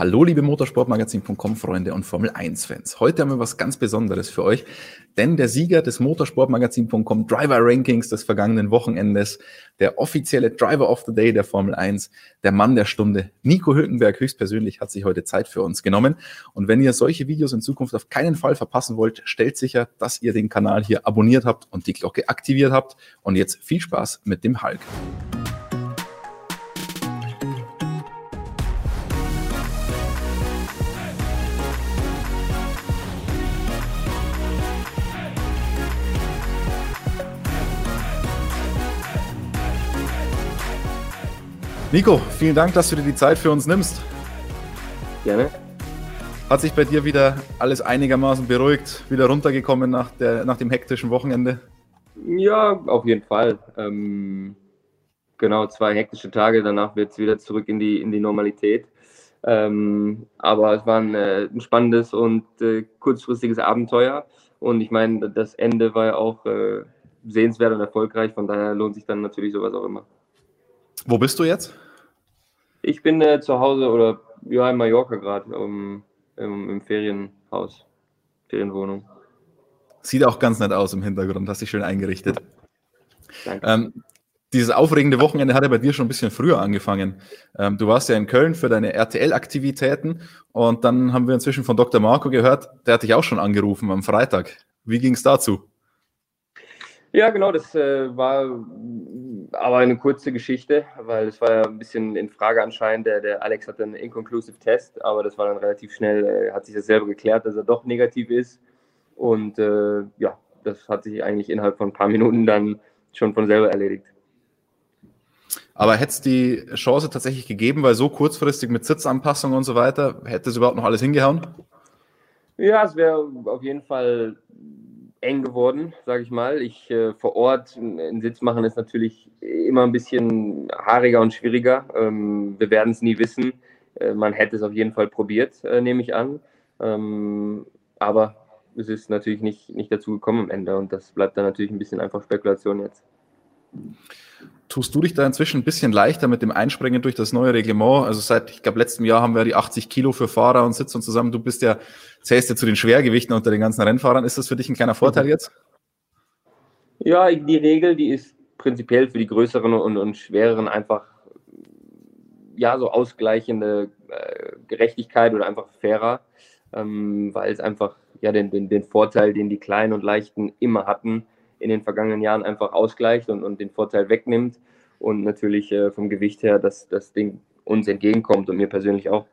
Hallo, liebe Motorsportmagazin.com Freunde und Formel 1 Fans. Heute haben wir was ganz Besonderes für euch, denn der Sieger des Motorsportmagazin.com Driver Rankings des vergangenen Wochenendes, der offizielle Driver of the Day der Formel 1, der Mann der Stunde, Nico Hülkenberg höchstpersönlich hat sich heute Zeit für uns genommen. Und wenn ihr solche Videos in Zukunft auf keinen Fall verpassen wollt, stellt sicher, dass ihr den Kanal hier abonniert habt und die Glocke aktiviert habt. Und jetzt viel Spaß mit dem Hulk. Nico, vielen Dank, dass du dir die Zeit für uns nimmst. Gerne. Hat sich bei dir wieder alles einigermaßen beruhigt, wieder runtergekommen nach, der, nach dem hektischen Wochenende? Ja, auf jeden Fall. Ähm, genau, zwei hektische Tage, danach wird es wieder zurück in die, in die Normalität. Ähm, aber es war ein, äh, ein spannendes und äh, kurzfristiges Abenteuer. Und ich meine, das Ende war ja auch äh, sehenswert und erfolgreich, von daher lohnt sich dann natürlich sowas auch immer. Wo bist du jetzt? Ich bin äh, zu Hause oder ja in Mallorca gerade um, im, im, Ferienhaus, Ferienwohnung. Sieht auch ganz nett aus im Hintergrund, hast dich schön eingerichtet. Danke. Ähm, dieses aufregende Wochenende hat ja bei dir schon ein bisschen früher angefangen. Ähm, du warst ja in Köln für deine RTL-Aktivitäten und dann haben wir inzwischen von Dr. Marco gehört, der hat dich auch schon angerufen am Freitag. Wie ging es dazu? Ja, genau, das äh, war aber eine kurze Geschichte, weil es war ja ein bisschen in Frage anscheinend. Der, der Alex hatte einen inconclusive Test, aber das war dann relativ schnell, äh, hat sich das selber geklärt, dass er doch negativ ist. Und äh, ja, das hat sich eigentlich innerhalb von ein paar Minuten dann schon von selber erledigt. Aber hätte es die Chance tatsächlich gegeben, weil so kurzfristig mit Sitzanpassung und so weiter, hätte es überhaupt noch alles hingehauen? Ja, es wäre auf jeden Fall eng geworden, sage ich mal. Ich äh, vor Ort einen Sitz machen ist natürlich immer ein bisschen haariger und schwieriger. Ähm, wir werden es nie wissen. Äh, man hätte es auf jeden Fall probiert, äh, nehme ich an. Ähm, aber es ist natürlich nicht, nicht dazu gekommen am Ende und das bleibt dann natürlich ein bisschen einfach Spekulation jetzt. Tust du dich da inzwischen ein bisschen leichter mit dem Einspringen durch das neue Reglement? Also seit, ich glaube, letztem Jahr haben wir die 80 Kilo für Fahrer und Sitz und zusammen. Du bist ja, zählst ja zu den Schwergewichten unter den ganzen Rennfahrern. Ist das für dich ein kleiner Vorteil jetzt? Ja, die Regel, die ist prinzipiell für die größeren und, und schwereren einfach ja so ausgleichende äh, Gerechtigkeit oder einfach fairer, ähm, weil es einfach ja den, den, den Vorteil, den die Kleinen und Leichten immer hatten, in den vergangenen Jahren einfach ausgleicht und, und den Vorteil wegnimmt und natürlich äh, vom Gewicht her, dass das Ding uns entgegenkommt und mir persönlich auch.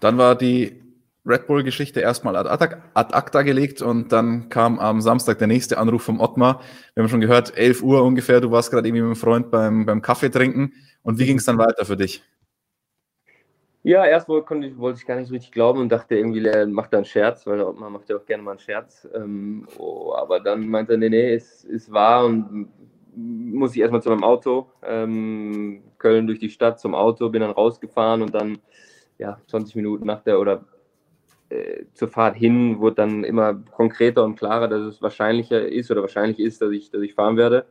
Dann war die Red Bull-Geschichte erstmal ad, ad, acta gelegt und dann kam am Samstag der nächste Anruf vom Ottmar. Wir haben schon gehört, 11 Uhr ungefähr, du warst gerade irgendwie mit einem Freund beim, beim Kaffee trinken. Und wie ging es dann weiter für dich? Ja, erst wollte ich, wollte ich gar nicht so richtig glauben und dachte irgendwie, er macht da einen Scherz, weil man macht ja auch gerne mal einen Scherz. Ähm, oh, aber dann meinte er, nee, nee, es ist wahr und muss ich erstmal zu meinem Auto, ähm, Köln durch die Stadt zum Auto, bin dann rausgefahren und dann, ja, 20 Minuten nach der oder äh, zur Fahrt hin wurde dann immer konkreter und klarer, dass es wahrscheinlicher ist oder wahrscheinlich ist, dass ich, dass ich fahren werde.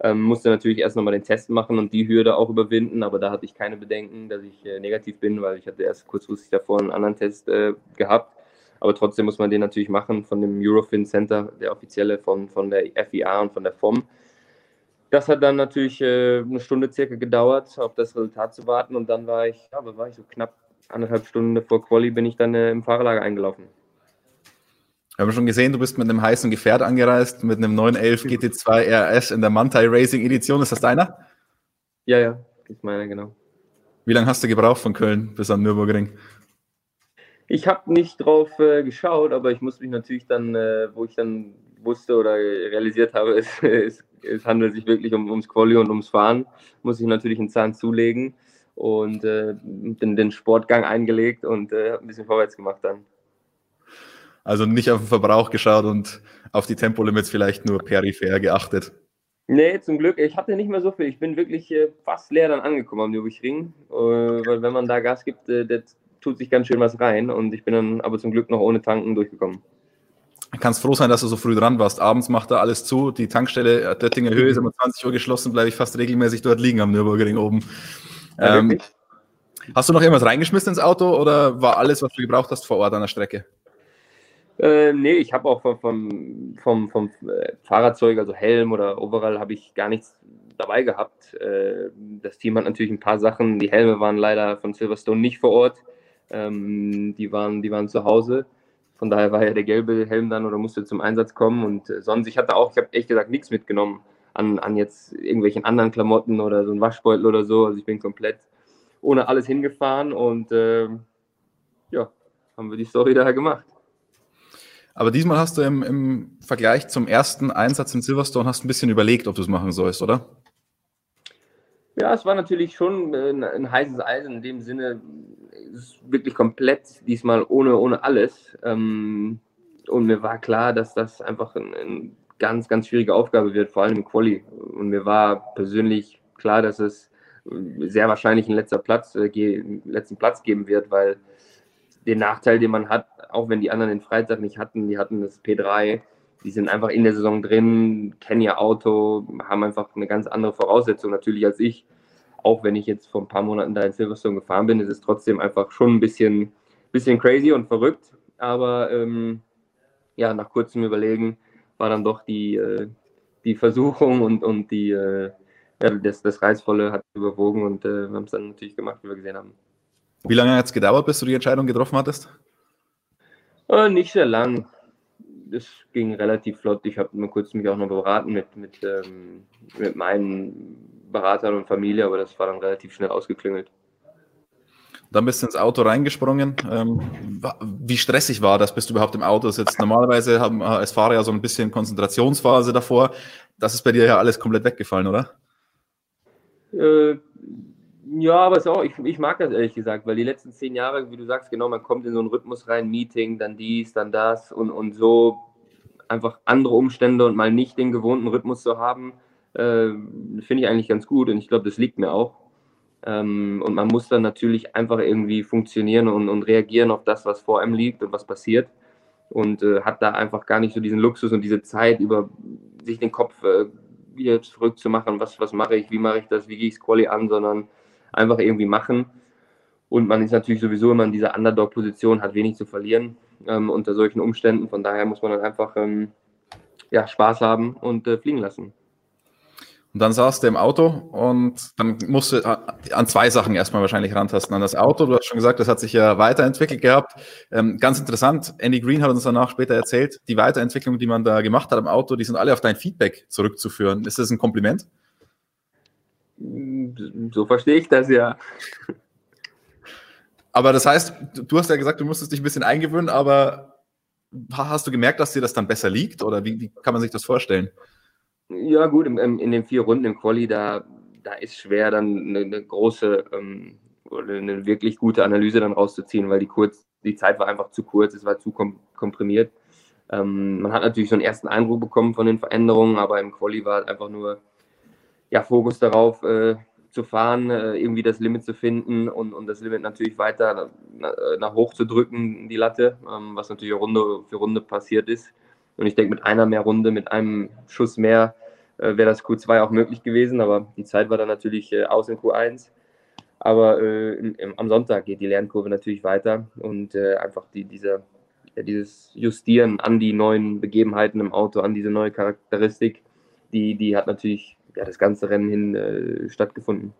Ähm, musste natürlich erst nochmal den Test machen und die Hürde auch überwinden, aber da hatte ich keine Bedenken, dass ich äh, negativ bin, weil ich hatte erst kurzfristig davor einen anderen Test äh, gehabt. Aber trotzdem muss man den natürlich machen von dem Eurofin Center, der offizielle von, von der FIA und von der FOM. Das hat dann natürlich äh, eine Stunde circa gedauert, auf das Resultat zu warten und dann war ich, ja, war ich so knapp anderthalb Stunden vor Quali bin ich dann äh, im Fahrerlager eingelaufen. Wir haben schon gesehen, du bist mit einem heißen Gefährt angereist, mit einem 911 GT2 RS in der Mantai Racing Edition. Ist das deiner? Ja, ja, ist meiner, genau. Wie lange hast du gebraucht von Köln bis am Nürburgring? Ich habe nicht drauf äh, geschaut, aber ich musste mich natürlich dann, äh, wo ich dann wusste oder realisiert habe, es, es, es handelt sich wirklich um, ums Quali und ums Fahren, muss ich natürlich einen Zahn zulegen und äh, den, den, Sportgang eingelegt und äh, ein bisschen vorwärts gemacht dann. Also nicht auf den Verbrauch geschaut und auf die Tempolimits vielleicht nur peripher geachtet. Nee, zum Glück. Ich hatte nicht mehr so viel. Ich bin wirklich äh, fast leer dann angekommen am Nürburgring. Äh, weil wenn man da Gas gibt, äh, das tut sich ganz schön was rein. Und ich bin dann aber zum Glück noch ohne Tanken durchgekommen. Du kannst froh sein, dass du so früh dran warst. Abends macht da alles zu. Die Tankstelle Döttinger Höhe ist immer 20 Uhr geschlossen, bleibe ich fast regelmäßig dort liegen am Nürburgring oben. Ja, ähm, Hast du noch irgendwas reingeschmissen ins Auto oder war alles, was du gebraucht hast, vor Ort an der Strecke? Äh, nee, ich habe auch vom, vom, vom, vom äh, Fahrradzeug, also Helm oder Overall, habe ich gar nichts dabei gehabt. Äh, das Team hat natürlich ein paar Sachen. Die Helme waren leider von Silverstone nicht vor Ort. Ähm, die, waren, die waren zu Hause. Von daher war ja der gelbe Helm dann oder musste zum Einsatz kommen. Und äh, sonst, ich hatte auch, ich habe echt gesagt, nichts mitgenommen an, an jetzt irgendwelchen anderen Klamotten oder so ein Waschbeutel oder so. Also ich bin komplett ohne alles hingefahren und äh, ja, haben wir die Story daher gemacht. Aber diesmal hast du im, im Vergleich zum ersten Einsatz in Silverstone hast ein bisschen überlegt, ob du es machen sollst, oder? Ja, es war natürlich schon ein, ein heißes Eisen in dem Sinne, ist wirklich komplett diesmal ohne, ohne alles. Ähm, und mir war klar, dass das einfach eine ein ganz, ganz schwierige Aufgabe wird, vor allem im Quali. Und mir war persönlich klar, dass es sehr wahrscheinlich einen letzter Platz, äh, letzten Platz geben wird, weil den Nachteil, den man hat, auch wenn die anderen den Freitag nicht hatten, die hatten das P3, die sind einfach in der Saison drin, kennen ihr Auto, haben einfach eine ganz andere Voraussetzung natürlich als ich. Auch wenn ich jetzt vor ein paar Monaten da in Silverstone gefahren bin, ist es trotzdem einfach schon ein bisschen, bisschen crazy und verrückt. Aber ähm, ja, nach kurzem Überlegen war dann doch die, äh, die Versuchung und, und die, äh, ja, das, das Reizvolle hat überwogen und äh, wir haben es dann natürlich gemacht, wie wir gesehen haben. Wie lange hat es gedauert, bis du die Entscheidung getroffen hattest? Äh, nicht sehr lang. Es ging relativ flott. Ich habe nur kurz mich auch noch beraten mit, mit, ähm, mit meinen Beratern und Familie, aber das war dann relativ schnell ausgeklingelt. Dann bist du ins Auto reingesprungen. Ähm, wie stressig war das, bis du überhaupt im Auto sitzt? Normalerweise haben als Fahrer ja so ein bisschen Konzentrationsphase davor. Das ist bei dir ja alles komplett weggefallen, oder? Äh, ja, aber auch, ich, ich mag das ehrlich gesagt, weil die letzten zehn Jahre, wie du sagst, genau, man kommt in so einen Rhythmus rein, Meeting, dann dies, dann das und, und so einfach andere Umstände und mal nicht den gewohnten Rhythmus zu haben, äh, finde ich eigentlich ganz gut und ich glaube, das liegt mir auch. Ähm, und man muss dann natürlich einfach irgendwie funktionieren und, und reagieren auf das, was vor einem liegt und was passiert. Und äh, hat da einfach gar nicht so diesen Luxus und diese Zeit, über sich den Kopf äh, wieder zurückzumachen, was, was mache ich, wie mache ich das, wie gehe ich es Quali an, sondern einfach irgendwie machen. Und man ist natürlich sowieso immer in dieser Underdog-Position, hat wenig zu verlieren ähm, unter solchen Umständen. Von daher muss man dann einfach ähm, ja, Spaß haben und äh, fliegen lassen. Und dann saß du im Auto und dann musst du äh, an zwei Sachen erstmal wahrscheinlich rantasten. An das Auto, du hast schon gesagt, das hat sich ja weiterentwickelt gehabt. Ähm, ganz interessant, Andy Green hat uns danach später erzählt, die Weiterentwicklung, die man da gemacht hat am Auto, die sind alle auf dein Feedback zurückzuführen. Ist das ein Kompliment? So verstehe ich das ja. Aber das heißt, du hast ja gesagt, du musstest dich ein bisschen eingewöhnen, aber hast du gemerkt, dass dir das dann besser liegt oder wie, wie kann man sich das vorstellen? Ja, gut, in, in den vier Runden im Quali, da, da ist schwer, dann eine, eine große ähm, oder eine wirklich gute Analyse dann rauszuziehen, weil die, kurz, die Zeit war einfach zu kurz, es war zu kom komprimiert. Ähm, man hat natürlich so einen ersten Eindruck bekommen von den Veränderungen, aber im Quali war es einfach nur ja, Fokus darauf äh, zu fahren, äh, irgendwie das Limit zu finden und, und das Limit natürlich weiter nach, nach hoch zu drücken, die Latte, ähm, was natürlich Runde für Runde passiert ist. Und ich denke, mit einer mehr Runde, mit einem Schuss mehr äh, wäre das Q2 auch möglich gewesen, aber die Zeit war dann natürlich äh, aus in Q1. Aber äh, im, am Sonntag geht die Lernkurve natürlich weiter und äh, einfach die, diese, ja, dieses Justieren an die neuen Begebenheiten im Auto, an diese neue Charakteristik, die, die hat natürlich ja, das ganze Rennen hin äh, stattgefunden.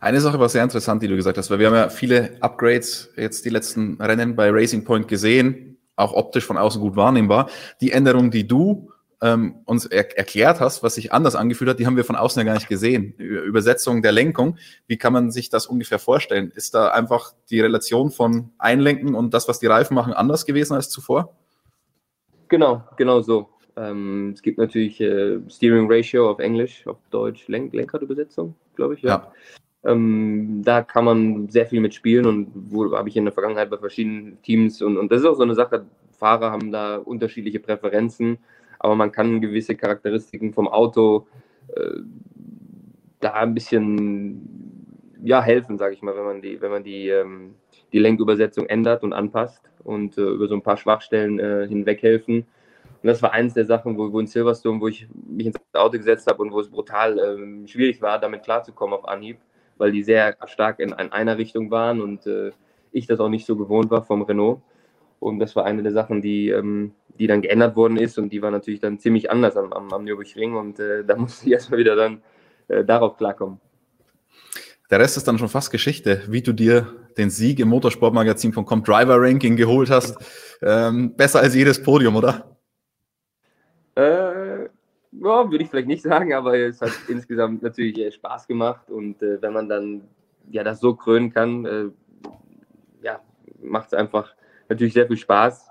Eine Sache war sehr interessant, die du gesagt hast, weil wir haben ja viele Upgrades jetzt die letzten Rennen bei Racing Point gesehen, auch optisch von außen gut wahrnehmbar. Die Änderung, die du ähm, uns er erklärt hast, was sich anders angefühlt hat, die haben wir von außen ja gar nicht gesehen. Übersetzung der Lenkung, wie kann man sich das ungefähr vorstellen? Ist da einfach die Relation von Einlenken und das, was die Reifen machen, anders gewesen als zuvor? Genau, genau so. Ähm, es gibt natürlich äh, Steering Ratio auf Englisch, auf Deutsch Lenk Lenkradübersetzung, glaube ich. Ja. ja. Ähm, da kann man sehr viel mitspielen und wo habe ich in der Vergangenheit bei verschiedenen Teams und, und das ist auch so eine Sache, Fahrer haben da unterschiedliche Präferenzen, aber man kann gewisse Charakteristiken vom Auto äh, da ein bisschen ja, helfen, sage ich mal, wenn man die, wenn man die, ähm, die Lenkübersetzung ändert und anpasst und äh, über so ein paar Schwachstellen äh, hinweg helfen. Und das war eines der Sachen, wo, wo in Silverstone, wo ich mich ins Auto gesetzt habe und wo es brutal ähm, schwierig war, damit klarzukommen auf Anhieb, weil die sehr stark in, in einer Richtung waren und äh, ich das auch nicht so gewohnt war vom Renault. Und das war eine der Sachen, die, ähm, die dann geändert worden ist und die war natürlich dann ziemlich anders am, am, am Nürburgring und äh, da musste ich erstmal wieder dann äh, darauf klarkommen. Der Rest ist dann schon fast Geschichte, wie du dir den Sieg im Motorsportmagazin.com Driver Ranking geholt hast. Ähm, besser als jedes Podium, oder? Äh, ja, würde ich vielleicht nicht sagen, aber es hat insgesamt natürlich äh, Spaß gemacht und äh, wenn man dann ja das so krönen kann, äh, ja, macht es einfach natürlich sehr viel Spaß.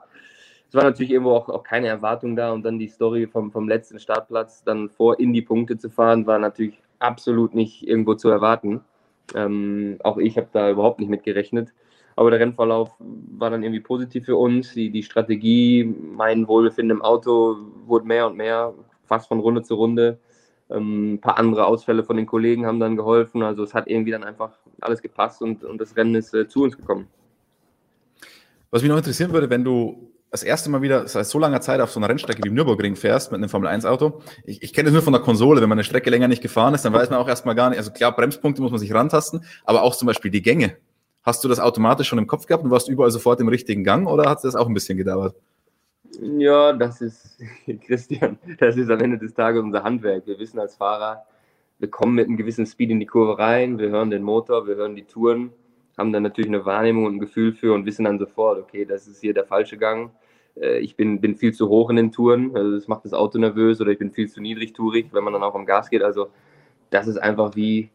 Es war natürlich irgendwo auch, auch keine Erwartung da und dann die Story vom, vom letzten Startplatz dann vor in die Punkte zu fahren, war natürlich absolut nicht irgendwo zu erwarten. Ähm, auch ich habe da überhaupt nicht mit gerechnet. Aber der Rennverlauf war dann irgendwie positiv für uns. Die, die Strategie, mein Wohlbefinden im Auto wurde mehr und mehr, fast von Runde zu Runde. Ähm, ein paar andere Ausfälle von den Kollegen haben dann geholfen. Also es hat irgendwie dann einfach alles gepasst und, und das Rennen ist äh, zu uns gekommen. Was mich noch interessieren würde, wenn du das erste Mal wieder seit so langer Zeit auf so einer Rennstrecke wie Nürburgring fährst mit einem Formel-1-Auto. Ich, ich kenne das nur von der Konsole. Wenn man eine Strecke länger nicht gefahren ist, dann weiß man auch erstmal gar nicht. Also klar, Bremspunkte muss man sich rantasten, aber auch zum Beispiel die Gänge. Hast du das automatisch schon im Kopf gehabt und warst überall sofort im richtigen Gang oder hat das auch ein bisschen gedauert? Ja, das ist, Christian, das ist am Ende des Tages unser Handwerk. Wir wissen als Fahrer, wir kommen mit einem gewissen Speed in die Kurve rein, wir hören den Motor, wir hören die Touren, haben dann natürlich eine Wahrnehmung und ein Gefühl für und wissen dann sofort, okay, das ist hier der falsche Gang äh, ich bin, bin viel zu hoch in den Touren, also das macht das Auto nervös oder ich bin viel zu niedrig tourig, wenn man dann auch am Gas geht. Also das ist einfach wie,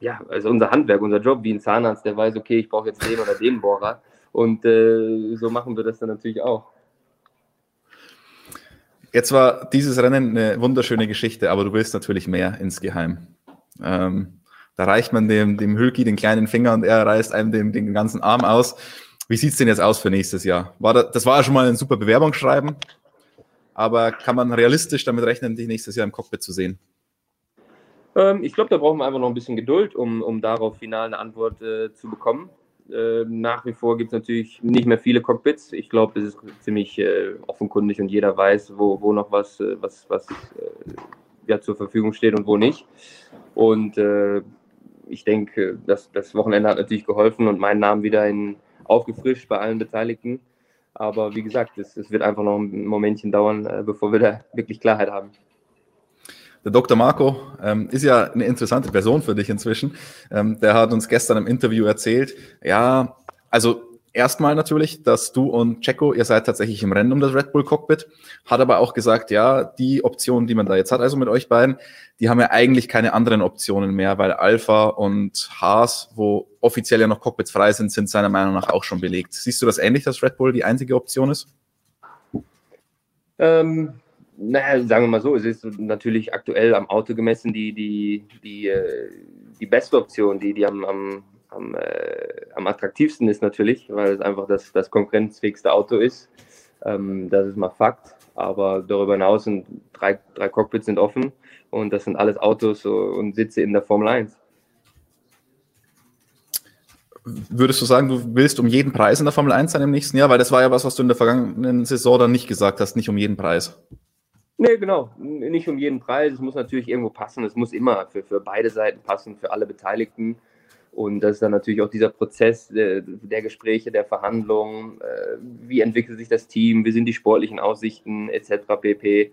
ja, also unser Handwerk, unser Job, wie ein Zahnarzt, der weiß, okay, ich brauche jetzt den oder den Bohrer. Und äh, so machen wir das dann natürlich auch. Jetzt war dieses Rennen eine wunderschöne Geschichte, aber du willst natürlich mehr insgeheim. Ähm, da reicht man dem, dem Hülki den kleinen Finger und er reißt einem den, den ganzen Arm aus. Wie sieht es denn jetzt aus für nächstes Jahr? War das, das war ja schon mal ein super Bewerbungsschreiben, aber kann man realistisch damit rechnen, dich nächstes Jahr im Cockpit zu sehen? Ähm, ich glaube, da brauchen wir einfach noch ein bisschen Geduld, um, um darauf final eine Antwort äh, zu bekommen. Äh, nach wie vor gibt es natürlich nicht mehr viele Cockpits. Ich glaube, es ist ziemlich äh, offenkundig und jeder weiß, wo, wo noch was, äh, was, was äh, ja, zur Verfügung steht und wo nicht. Und äh, ich denke, das, das Wochenende hat natürlich geholfen und meinen Namen wieder in, aufgefrischt bei allen Beteiligten. Aber wie gesagt, es, es wird einfach noch ein Momentchen dauern, bevor wir da wirklich Klarheit haben. Der Dr. Marco ähm, ist ja eine interessante Person für dich inzwischen. Ähm, der hat uns gestern im Interview erzählt, ja, also erstmal natürlich, dass du und Checo, ihr seid tatsächlich im Rennen um das Red Bull Cockpit, hat aber auch gesagt, ja, die Optionen, die man da jetzt hat, also mit euch beiden, die haben ja eigentlich keine anderen Optionen mehr, weil Alpha und Haas, wo offiziell ja noch Cockpits frei sind, sind seiner Meinung nach auch schon belegt. Siehst du das ähnlich, dass Red Bull die einzige Option ist? Ähm, naja, sagen wir mal so, es ist natürlich aktuell am Auto gemessen die, die, die, äh, die beste Option, die, die am, am am, äh, am attraktivsten ist natürlich, weil es einfach das, das konkurrenzfähigste Auto ist. Ähm, das ist mal Fakt. Aber darüber hinaus sind drei, drei Cockpits sind offen und das sind alles Autos und Sitze in der Formel 1. Würdest du sagen, du willst um jeden Preis in der Formel 1 sein im nächsten Jahr? Weil das war ja was, was du in der vergangenen Saison dann nicht gesagt hast, nicht um jeden Preis. Nee, genau. Nicht um jeden Preis. Es muss natürlich irgendwo passen. Es muss immer für, für beide Seiten passen, für alle Beteiligten. Und das ist dann natürlich auch dieser Prozess der, der Gespräche, der Verhandlungen, äh, wie entwickelt sich das Team, wie sind die sportlichen Aussichten etc. pp.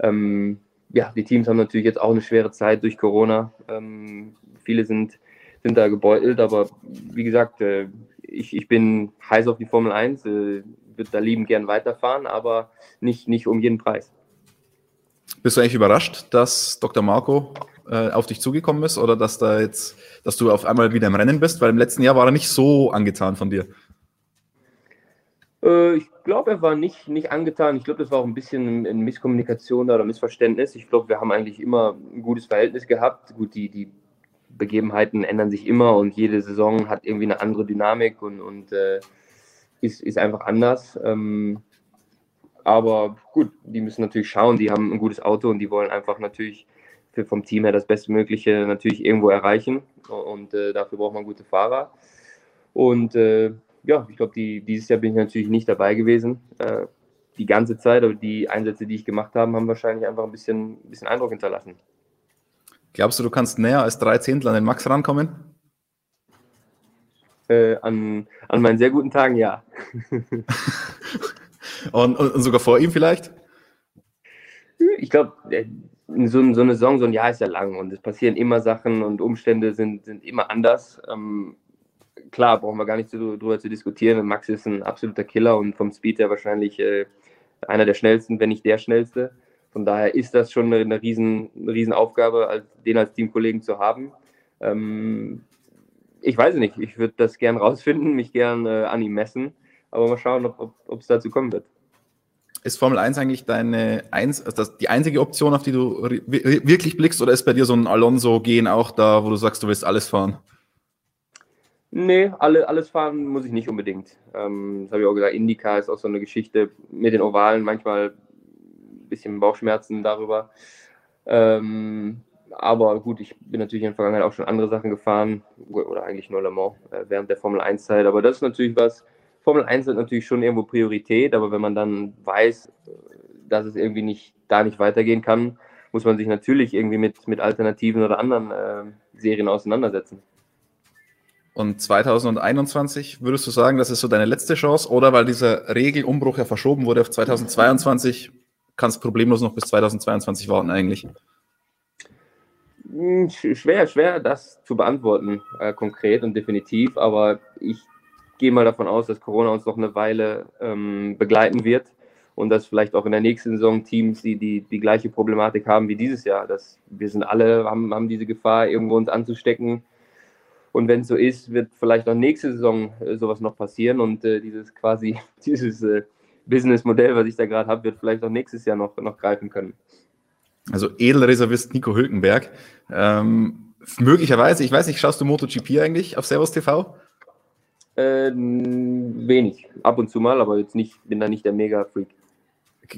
Ähm, ja, die Teams haben natürlich jetzt auch eine schwere Zeit durch Corona. Ähm, viele sind, sind da gebeutelt, aber wie gesagt, äh, ich, ich bin heiß auf die Formel 1, äh, würde da lieben gern weiterfahren, aber nicht, nicht um jeden Preis. Bist du eigentlich überrascht, dass Dr. Marco äh, auf dich zugekommen ist oder dass da jetzt, dass du auf einmal wieder im Rennen bist? Weil im letzten Jahr war er nicht so angetan von dir. Äh, ich glaube, er war nicht, nicht angetan. Ich glaube, das war auch ein bisschen eine Misskommunikation oder Missverständnis. Ich glaube, wir haben eigentlich immer ein gutes Verhältnis gehabt. Gut, die, die Begebenheiten ändern sich immer und jede Saison hat irgendwie eine andere Dynamik und, und äh, ist, ist einfach anders. Ähm, aber gut, die müssen natürlich schauen, die haben ein gutes Auto und die wollen einfach natürlich vom Team her das Bestmögliche natürlich irgendwo erreichen. Und äh, dafür braucht man gute Fahrer. Und äh, ja, ich glaube, die, dieses Jahr bin ich natürlich nicht dabei gewesen. Äh, die ganze Zeit, aber die Einsätze, die ich gemacht habe, haben wahrscheinlich einfach ein bisschen, ein bisschen Eindruck hinterlassen. Glaubst du, du kannst näher als drei Zehntel an den Max rankommen? Äh, an, an meinen sehr guten Tagen, ja. und, und, sogar vor ihm vielleicht? Ich glaube, äh, so, so, eine Saison, so ein Jahr ist ja lang und es passieren immer Sachen und Umstände sind, sind immer anders. Ähm, klar, brauchen wir gar nicht darüber zu diskutieren. Max ist ein absoluter Killer und vom Speed her wahrscheinlich äh, einer der schnellsten, wenn nicht der schnellste. Von daher ist das schon eine, eine, riesen, eine riesen Aufgabe, als, den als Teamkollegen zu haben. Ähm, ich weiß nicht, ich würde das gern rausfinden, mich gern äh, an ihm messen, aber mal schauen, ob es dazu kommen wird. Ist Formel 1 eigentlich deine eins, also das, die einzige Option, auf die du wirklich blickst, oder ist bei dir so ein Alonso-Gehen auch da, wo du sagst, du willst alles fahren? Nee, alle, alles fahren muss ich nicht unbedingt. Ähm, das habe ich auch gesagt, Indica ist auch so eine Geschichte mit den Ovalen, manchmal ein bisschen Bauchschmerzen darüber. Ähm, aber gut, ich bin natürlich in der Vergangenheit auch schon andere Sachen gefahren, oder eigentlich nur Le Mans äh, während der Formel 1-Zeit. Aber das ist natürlich was, Formel 1 hat natürlich schon irgendwo Priorität, aber wenn man dann weiß, dass es irgendwie nicht da nicht weitergehen kann, muss man sich natürlich irgendwie mit, mit Alternativen oder anderen äh, Serien auseinandersetzen. Und 2021 würdest du sagen, das ist so deine letzte Chance oder weil dieser Regelumbruch ja verschoben wurde auf 2022, kannst problemlos noch bis 2022 warten eigentlich? Hm, schwer, schwer, das zu beantworten, äh, konkret und definitiv, aber ich gehe mal davon aus, dass Corona uns noch eine Weile ähm, begleiten wird und dass vielleicht auch in der nächsten Saison Teams, die, die die gleiche Problematik haben wie dieses Jahr, dass wir sind alle, haben, haben diese Gefahr, irgendwo uns anzustecken. Und wenn es so ist, wird vielleicht auch nächste Saison äh, sowas noch passieren und äh, dieses quasi, dieses äh, Businessmodell, was ich da gerade habe, wird vielleicht auch nächstes Jahr noch, noch greifen können. Also Edelreservist Nico Hülkenberg. Ähm, möglicherweise, ich weiß nicht, schaust du MotoGP eigentlich auf Servus TV? Äh, wenig, ab und zu mal, aber jetzt nicht, bin da nicht der Mega-Freak.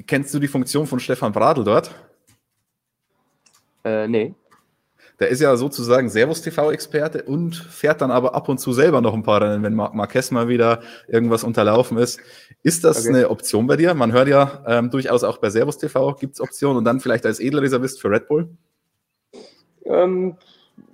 Kennst du die Funktion von Stefan Bradl dort? Äh, nee. Der ist ja sozusagen Servus-TV-Experte und fährt dann aber ab und zu selber noch ein paar Rennen, wenn Mar Marquez mal wieder irgendwas unterlaufen ist. Ist das okay. eine Option bei dir? Man hört ja ähm, durchaus auch bei Servus-TV gibt es Optionen und dann vielleicht als Edelreservist für Red Bull? Ähm,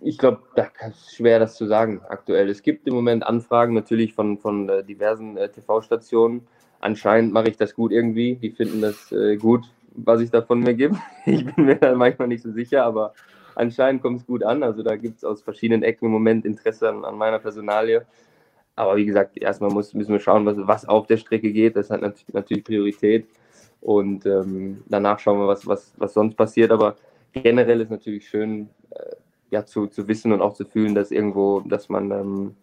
ich glaube, da ist schwer das zu sagen aktuell. Es gibt im Moment Anfragen natürlich von, von äh, diversen äh, TV-Stationen. Anscheinend mache ich das gut irgendwie. Die finden das äh, gut, was ich da von mir gebe. Ich bin mir da manchmal nicht so sicher, aber anscheinend kommt es gut an. Also da gibt es aus verschiedenen Ecken im Moment Interesse an, an, meiner Personalie. Aber wie gesagt, erstmal muss, müssen wir schauen, was, was auf der Strecke geht. Das hat natürlich Priorität. Und ähm, danach schauen wir, was, was, was sonst passiert. Aber generell ist natürlich schön, ja, zu, zu wissen und auch zu fühlen, dass irgendwo, dass man ähm,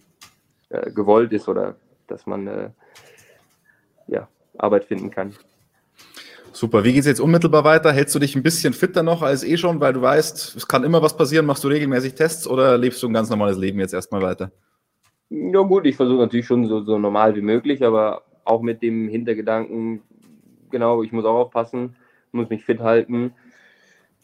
äh, gewollt ist oder dass man äh, ja, Arbeit finden kann. Super. Wie geht es jetzt unmittelbar weiter? Hältst du dich ein bisschen fitter noch als eh schon, weil du weißt, es kann immer was passieren? Machst du regelmäßig Tests oder lebst du ein ganz normales Leben jetzt erstmal weiter? Ja, gut, ich versuche natürlich schon so, so normal wie möglich, aber auch mit dem Hintergedanken, genau, ich muss auch aufpassen, muss mich fit halten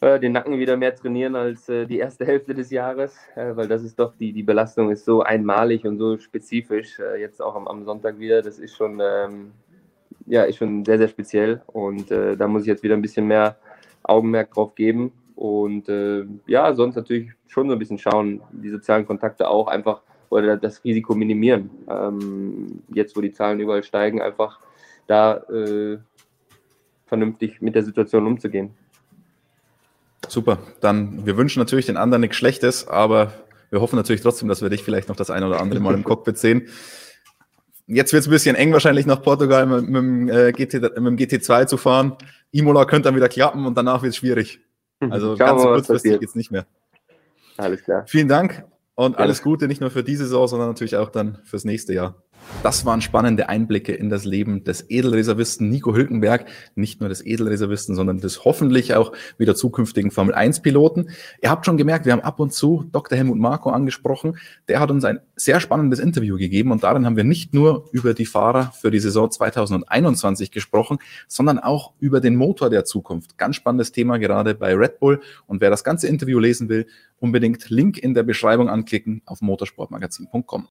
den Nacken wieder mehr trainieren als äh, die erste Hälfte des Jahres, äh, weil das ist doch, die, die Belastung ist so einmalig und so spezifisch, äh, jetzt auch am, am, Sonntag wieder, das ist schon, ähm, ja, ist schon sehr, sehr speziell und äh, da muss ich jetzt wieder ein bisschen mehr Augenmerk drauf geben und äh, ja, sonst natürlich schon so ein bisschen schauen, die sozialen Kontakte auch einfach oder das Risiko minimieren. Ähm, jetzt, wo die Zahlen überall steigen, einfach da vernünftig mit der Situation umzugehen. Super. Dann, wir wünschen natürlich den anderen nichts Schlechtes, aber wir hoffen natürlich trotzdem, dass wir dich vielleicht noch das ein oder andere Mal im Cockpit sehen. Jetzt wird es ein bisschen eng wahrscheinlich nach Portugal mit, mit, dem, äh, GT, mit dem GT2 zu fahren. Imola könnte dann wieder klappen und danach wird es schwierig. Also ganz so kurzfristig geht es nicht mehr. Alles klar. Vielen Dank und alles Gute, nicht nur für diese Saison, sondern natürlich auch dann fürs nächste Jahr. Das waren spannende Einblicke in das Leben des Edelreservisten Nico Hülkenberg. Nicht nur des Edelreservisten, sondern des hoffentlich auch wieder zukünftigen Formel 1 Piloten. Ihr habt schon gemerkt, wir haben ab und zu Dr. Helmut Marko angesprochen. Der hat uns ein sehr spannendes Interview gegeben und darin haben wir nicht nur über die Fahrer für die Saison 2021 gesprochen, sondern auch über den Motor der Zukunft. Ganz spannendes Thema gerade bei Red Bull. Und wer das ganze Interview lesen will, unbedingt Link in der Beschreibung anklicken auf motorsportmagazin.com.